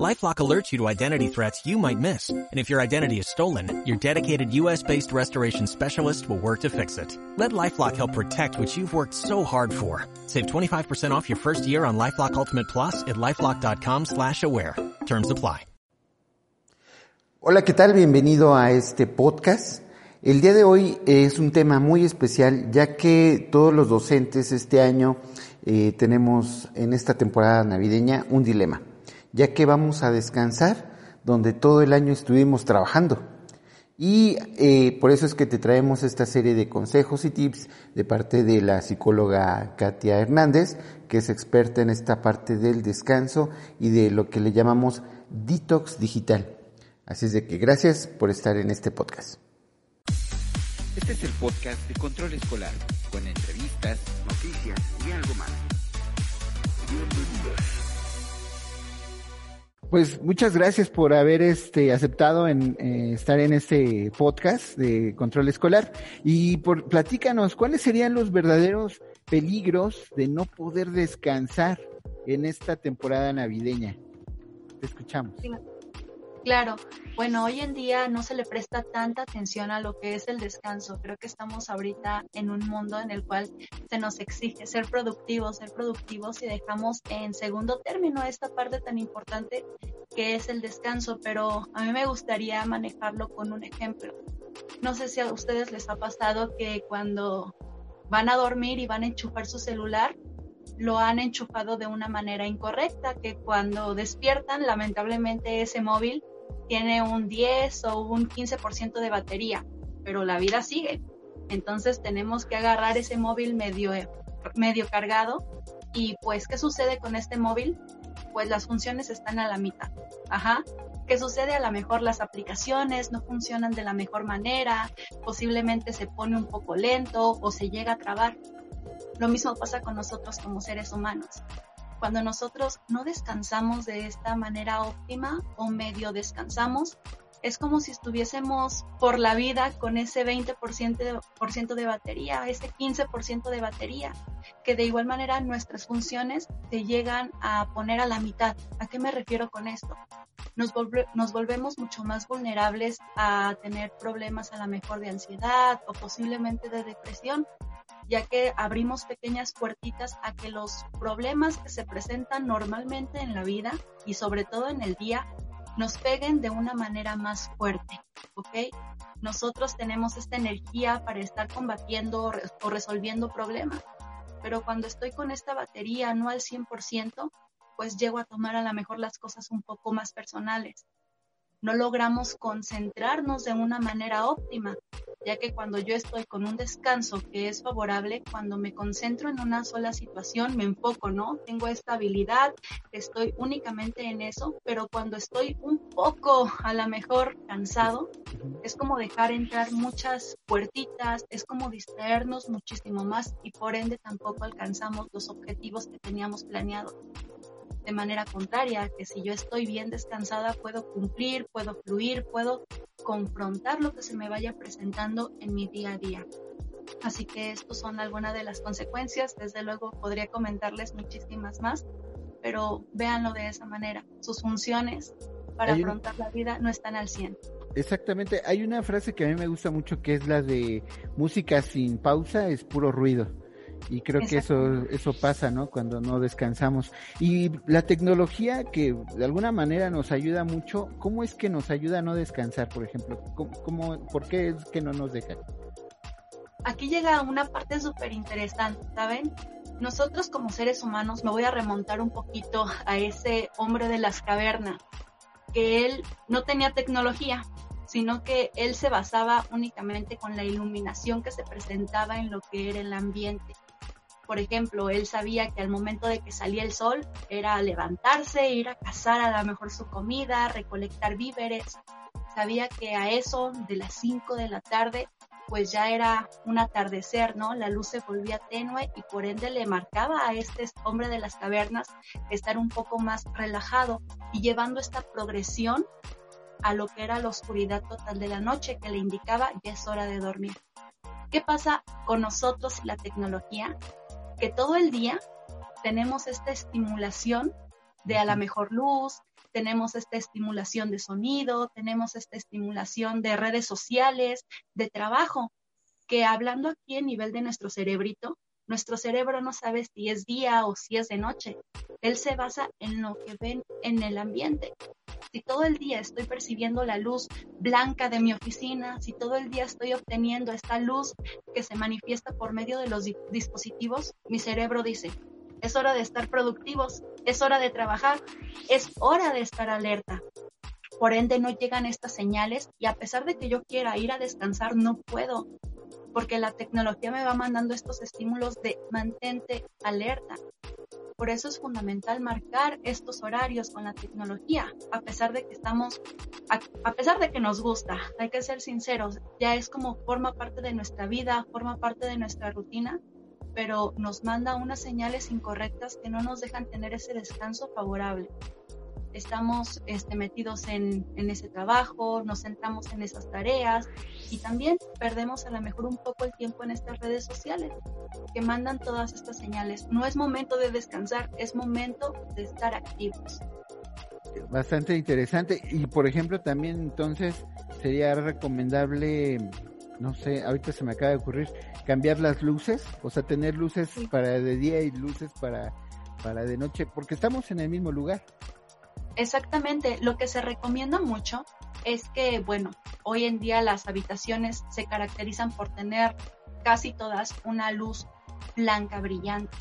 LifeLock alerts you to identity threats you might miss. And if your identity is stolen, your dedicated U.S.-based restoration specialist will work to fix it. Let LifeLock help protect what you've worked so hard for. Save 25% off your first year on LifeLock Ultimate Plus at LifeLock.com slash aware. Terms apply. Hola, ¿qué tal? Bienvenido a este podcast. El día de hoy es un tema muy especial ya que todos los docentes este año eh, tenemos en esta temporada navideña un dilema ya que vamos a descansar donde todo el año estuvimos trabajando. Y eh, por eso es que te traemos esta serie de consejos y tips de parte de la psicóloga Katia Hernández, que es experta en esta parte del descanso y de lo que le llamamos detox digital. Así es de que gracias por estar en este podcast. Este es el podcast de Control Escolar, con entrevistas, noticias y algo más. Pues muchas gracias por haber este aceptado en eh, estar en este podcast de control escolar y por platícanos cuáles serían los verdaderos peligros de no poder descansar en esta temporada navideña. Te escuchamos. Claro, bueno, hoy en día no se le presta tanta atención a lo que es el descanso. Creo que estamos ahorita en un mundo en el cual se nos exige ser productivos, ser productivos y dejamos en segundo término esta parte tan importante que es el descanso, pero a mí me gustaría manejarlo con un ejemplo. No sé si a ustedes les ha pasado que cuando van a dormir y van a enchufar su celular, lo han enchufado de una manera incorrecta, que cuando despiertan, lamentablemente ese móvil tiene un 10 o un 15% de batería, pero la vida sigue. Entonces tenemos que agarrar ese móvil medio, medio cargado y pues, ¿qué sucede con este móvil? Pues las funciones están a la mitad. Ajá. ¿Qué sucede? A lo mejor las aplicaciones no funcionan de la mejor manera, posiblemente se pone un poco lento o se llega a trabar. Lo mismo pasa con nosotros como seres humanos cuando nosotros no descansamos de esta manera óptima o medio descansamos, es como si estuviésemos por la vida con ese 20% de batería, ese 15% de batería, que de igual manera nuestras funciones se llegan a poner a la mitad. ¿A qué me refiero con esto? Nos, nos volvemos mucho más vulnerables a tener problemas a la mejor de ansiedad o posiblemente de depresión ya que abrimos pequeñas puertitas a que los problemas que se presentan normalmente en la vida y sobre todo en el día nos peguen de una manera más fuerte, ¿ok? Nosotros tenemos esta energía para estar combatiendo o resolviendo problemas, pero cuando estoy con esta batería no al 100%, pues llego a tomar a lo mejor las cosas un poco más personales no logramos concentrarnos de una manera óptima, ya que cuando yo estoy con un descanso que es favorable, cuando me concentro en una sola situación, me enfoco, ¿no? Tengo esta habilidad, estoy únicamente en eso, pero cuando estoy un poco a lo mejor cansado, es como dejar entrar muchas puertitas, es como distraernos muchísimo más y por ende tampoco alcanzamos los objetivos que teníamos planeados de manera contraria, que si yo estoy bien descansada puedo cumplir, puedo fluir, puedo confrontar lo que se me vaya presentando en mi día a día. Así que estas son algunas de las consecuencias. Desde luego podría comentarles muchísimas más, pero véanlo de esa manera. Sus funciones para afrontar la vida no están al 100. Exactamente. Hay una frase que a mí me gusta mucho que es la de música sin pausa es puro ruido. Y creo que eso, eso pasa, ¿no? Cuando no descansamos. Y la tecnología que de alguna manera nos ayuda mucho, ¿cómo es que nos ayuda a no descansar, por ejemplo? ¿Cómo, por qué es que no nos deja? Aquí llega una parte súper interesante, ¿saben? Nosotros como seres humanos, me voy a remontar un poquito a ese hombre de las cavernas, que él no tenía tecnología, sino que él se basaba únicamente con la iluminación que se presentaba en lo que era el ambiente. Por ejemplo, él sabía que al momento de que salía el sol era levantarse, ir a cazar a lo mejor su comida, recolectar víveres. Sabía que a eso de las 5 de la tarde pues ya era un atardecer, ¿no? La luz se volvía tenue y por ende le marcaba a este hombre de las cavernas estar un poco más relajado y llevando esta progresión a lo que era la oscuridad total de la noche que le indicaba ya es hora de dormir. ¿Qué pasa con nosotros y la tecnología? Que todo el día tenemos esta estimulación de a la mejor luz, tenemos esta estimulación de sonido, tenemos esta estimulación de redes sociales, de trabajo, que hablando aquí a nivel de nuestro cerebrito, nuestro cerebro no sabe si es día o si es de noche. Él se basa en lo que ven en el ambiente. Si todo el día estoy percibiendo la luz blanca de mi oficina, si todo el día estoy obteniendo esta luz que se manifiesta por medio de los dispositivos, mi cerebro dice, es hora de estar productivos, es hora de trabajar, es hora de estar alerta. Por ende no llegan estas señales y a pesar de que yo quiera ir a descansar, no puedo, porque la tecnología me va mandando estos estímulos de mantente alerta. Por eso es fundamental marcar estos horarios con la tecnología, a pesar de que estamos, a, pesar de que nos gusta, hay que ser sinceros, ya es como forma parte de nuestra vida, forma parte de nuestra rutina pero nos manda unas señales incorrectas que no nos dejan tener ese descanso favorable. Estamos este, metidos en, en ese trabajo, nos centramos en esas tareas y también perdemos a lo mejor un poco el tiempo en estas redes sociales que mandan todas estas señales. No es momento de descansar, es momento de estar activos. Bastante interesante. Y por ejemplo, también entonces sería recomendable no sé, ahorita se me acaba de ocurrir, cambiar las luces, o sea, tener luces para de día y luces para, para de noche, porque estamos en el mismo lugar. Exactamente, lo que se recomienda mucho es que, bueno, hoy en día las habitaciones se caracterizan por tener casi todas una luz blanca brillante.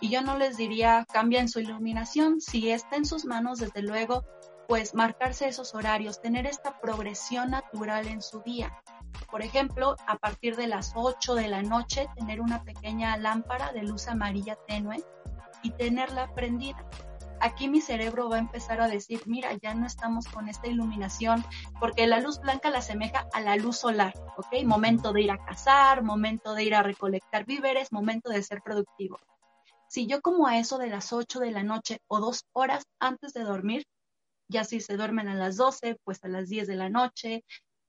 Y yo no les diría cambien su iluminación, si está en sus manos, desde luego, pues marcarse esos horarios, tener esta progresión natural en su día. Por ejemplo, a partir de las 8 de la noche, tener una pequeña lámpara de luz amarilla tenue y tenerla prendida. Aquí mi cerebro va a empezar a decir, mira, ya no estamos con esta iluminación, porque la luz blanca la asemeja a la luz solar, ¿ok? Momento de ir a cazar, momento de ir a recolectar víveres, momento de ser productivo. Si yo como a eso de las 8 de la noche o dos horas antes de dormir, ya si se duermen a las 12, pues a las 10 de la noche,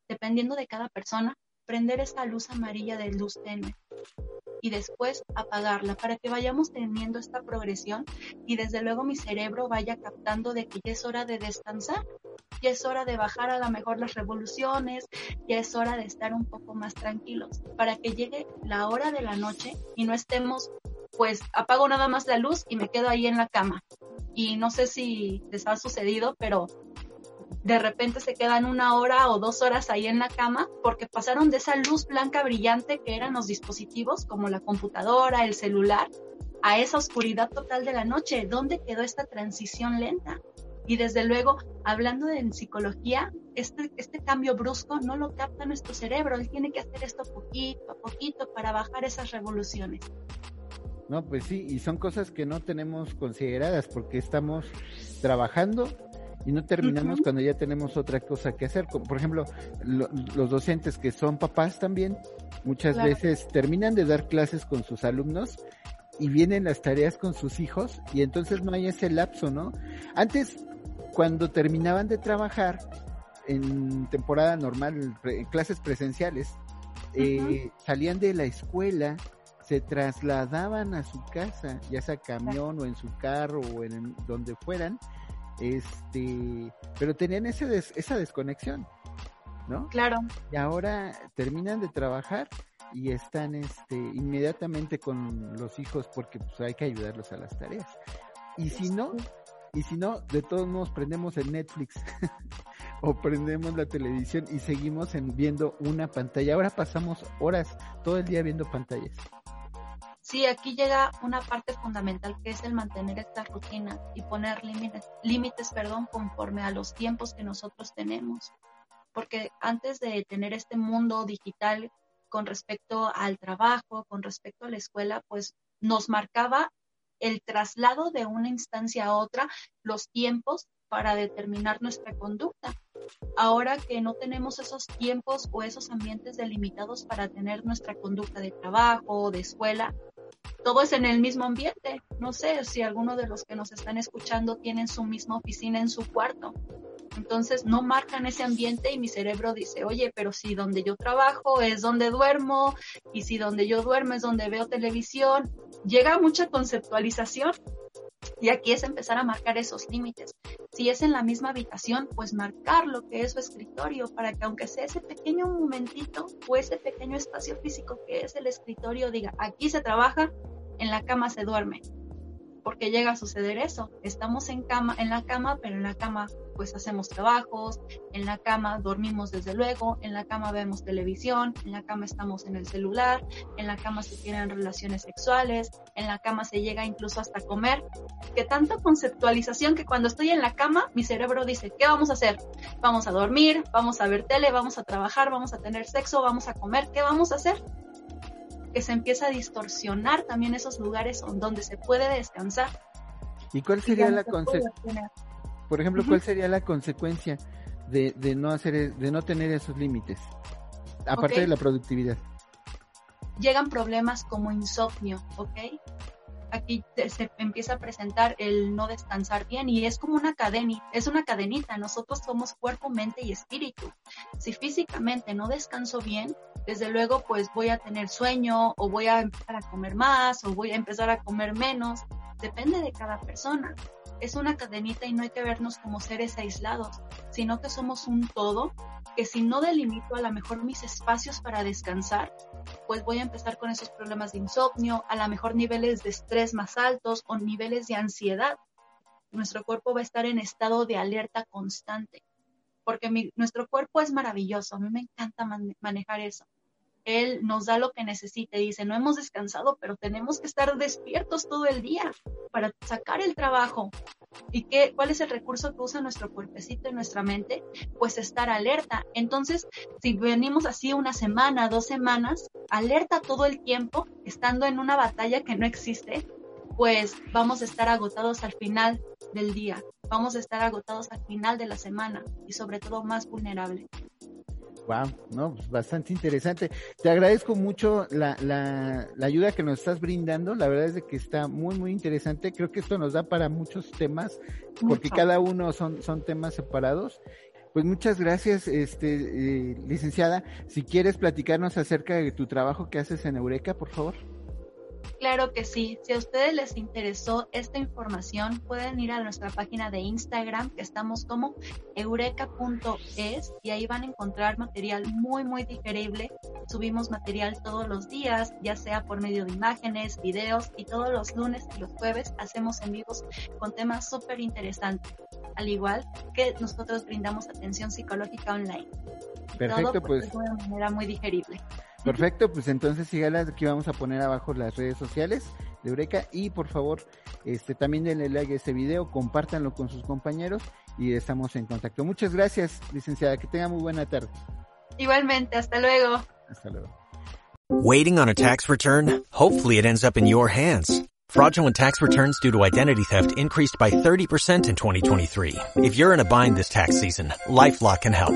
dependiendo de cada persona, prender esa luz amarilla de luz tenue y después apagarla para que vayamos teniendo esta progresión y desde luego mi cerebro vaya captando de que ya es hora de descansar, ya es hora de bajar a lo mejor las revoluciones, ya es hora de estar un poco más tranquilos para que llegue la hora de la noche y no estemos pues apago nada más la luz y me quedo ahí en la cama. Y no sé si les ha sucedido, pero de repente se quedan una hora o dos horas ahí en la cama porque pasaron de esa luz blanca brillante que eran los dispositivos como la computadora, el celular, a esa oscuridad total de la noche. ¿Dónde quedó esta transición lenta? Y desde luego, hablando de psicología, este, este cambio brusco no lo capta nuestro cerebro. Él tiene que hacer esto poquito a poquito para bajar esas revoluciones. No, pues sí, y son cosas que no tenemos consideradas porque estamos trabajando y no terminamos cuando ya tenemos otra cosa que hacer. Por ejemplo, los docentes que son papás también, muchas veces terminan de dar clases con sus alumnos y vienen las tareas con sus hijos y entonces no hay ese lapso, ¿no? Antes, cuando terminaban de trabajar en temporada normal, en clases presenciales, eh, salían de la escuela se trasladaban a su casa, ya sea camión o en su carro o en donde fueran, este, pero tenían ese esa desconexión, ¿no? Claro. Y ahora terminan de trabajar y están este inmediatamente con los hijos porque pues hay que ayudarlos a las tareas. Y si no, y si no, de todos modos prendemos el Netflix o prendemos la televisión y seguimos en, viendo una pantalla. Ahora pasamos horas todo el día viendo pantallas. Sí, aquí llega una parte fundamental que es el mantener esta rutina y poner límites, límites, perdón, conforme a los tiempos que nosotros tenemos. Porque antes de tener este mundo digital con respecto al trabajo, con respecto a la escuela, pues nos marcaba el traslado de una instancia a otra, los tiempos para determinar nuestra conducta. ahora que no tenemos esos tiempos o esos ambientes delimitados para tener nuestra conducta de trabajo, de escuela, todo es en el mismo ambiente. No sé si alguno de los que nos están escuchando tienen su misma oficina en su cuarto. Entonces no marcan ese ambiente y mi cerebro dice, oye, pero si donde yo trabajo es donde duermo y si donde yo duermo es donde veo televisión, llega mucha conceptualización y aquí es empezar a marcar esos límites. Si es en la misma habitación, pues marcar lo que es su escritorio para que aunque sea ese pequeño momentito o ese pequeño espacio físico que es el escritorio, diga, aquí se trabaja, en la cama se duerme porque llega a suceder eso. Estamos en cama, en la cama, pero en la cama pues hacemos trabajos, en la cama dormimos desde luego, en la cama vemos televisión, en la cama estamos en el celular, en la cama se tienen relaciones sexuales, en la cama se llega incluso hasta comer. Que tanta conceptualización que cuando estoy en la cama mi cerebro dice, ¿qué vamos a hacer? Vamos a dormir, vamos a ver tele, vamos a trabajar, vamos a tener sexo, vamos a comer, ¿qué vamos a hacer? que se empieza a distorsionar también esos lugares donde se puede descansar. ¿Y cuál sería la consecuencia? Por ejemplo, ¿cuál sería la consecuencia de, de, no hacer, de no tener esos límites? Aparte de la productividad. Llegan problemas como insomnio, ¿ok? aquí se empieza a presentar el no descansar bien y es como una cadena, es una cadenita. Nosotros somos cuerpo, mente y espíritu. Si físicamente no descanso bien, desde luego pues voy a tener sueño o voy a empezar a comer más o voy a empezar a comer menos. Depende de cada persona. Es una cadenita y no hay que vernos como seres aislados, sino que somos un todo que si no delimito a lo mejor mis espacios para descansar, pues voy a empezar con esos problemas de insomnio, a lo mejor niveles de estrés más altos o niveles de ansiedad. Nuestro cuerpo va a estar en estado de alerta constante, porque nuestro cuerpo es maravilloso, a mí me encanta manejar eso. Él nos da lo que necesite. Dice, no hemos descansado, pero tenemos que estar despiertos todo el día para sacar el trabajo. ¿Y qué, cuál es el recurso que usa nuestro cuerpecito y nuestra mente? Pues estar alerta. Entonces, si venimos así una semana, dos semanas, alerta todo el tiempo, estando en una batalla que no existe, pues vamos a estar agotados al final del día, vamos a estar agotados al final de la semana y sobre todo más vulnerables. Wow, no, pues bastante interesante. Te agradezco mucho la, la, la, ayuda que nos estás brindando. La verdad es de que está muy, muy interesante. Creo que esto nos da para muchos temas, porque cada uno son, son temas separados. Pues muchas gracias, este, eh, licenciada. Si quieres platicarnos acerca de tu trabajo que haces en Eureka, por favor. Claro que sí. Si a ustedes les interesó esta información, pueden ir a nuestra página de Instagram, que estamos como eureka.es, y ahí van a encontrar material muy, muy digerible. Subimos material todos los días, ya sea por medio de imágenes, videos, y todos los lunes y los jueves hacemos en vivos con temas súper interesantes, al igual que nosotros brindamos atención psicológica online. Perfecto, pues. De una manera muy digerible. Perfecto, pues entonces sígalas, aquí vamos a poner abajo las redes sociales de Eureka y por favor, este también denle like a este video, compártanlo con sus compañeros y estamos en contacto. Muchas gracias, licenciada, que tenga muy buena tarde. Igualmente, hasta luego. Hasta luego. Waiting on a tax return? Hopefully it ends up in your hands. Fraudulent tax returns due to identity theft increased by 30% in 2023. If you're in a bind this tax season, LifeLock can help.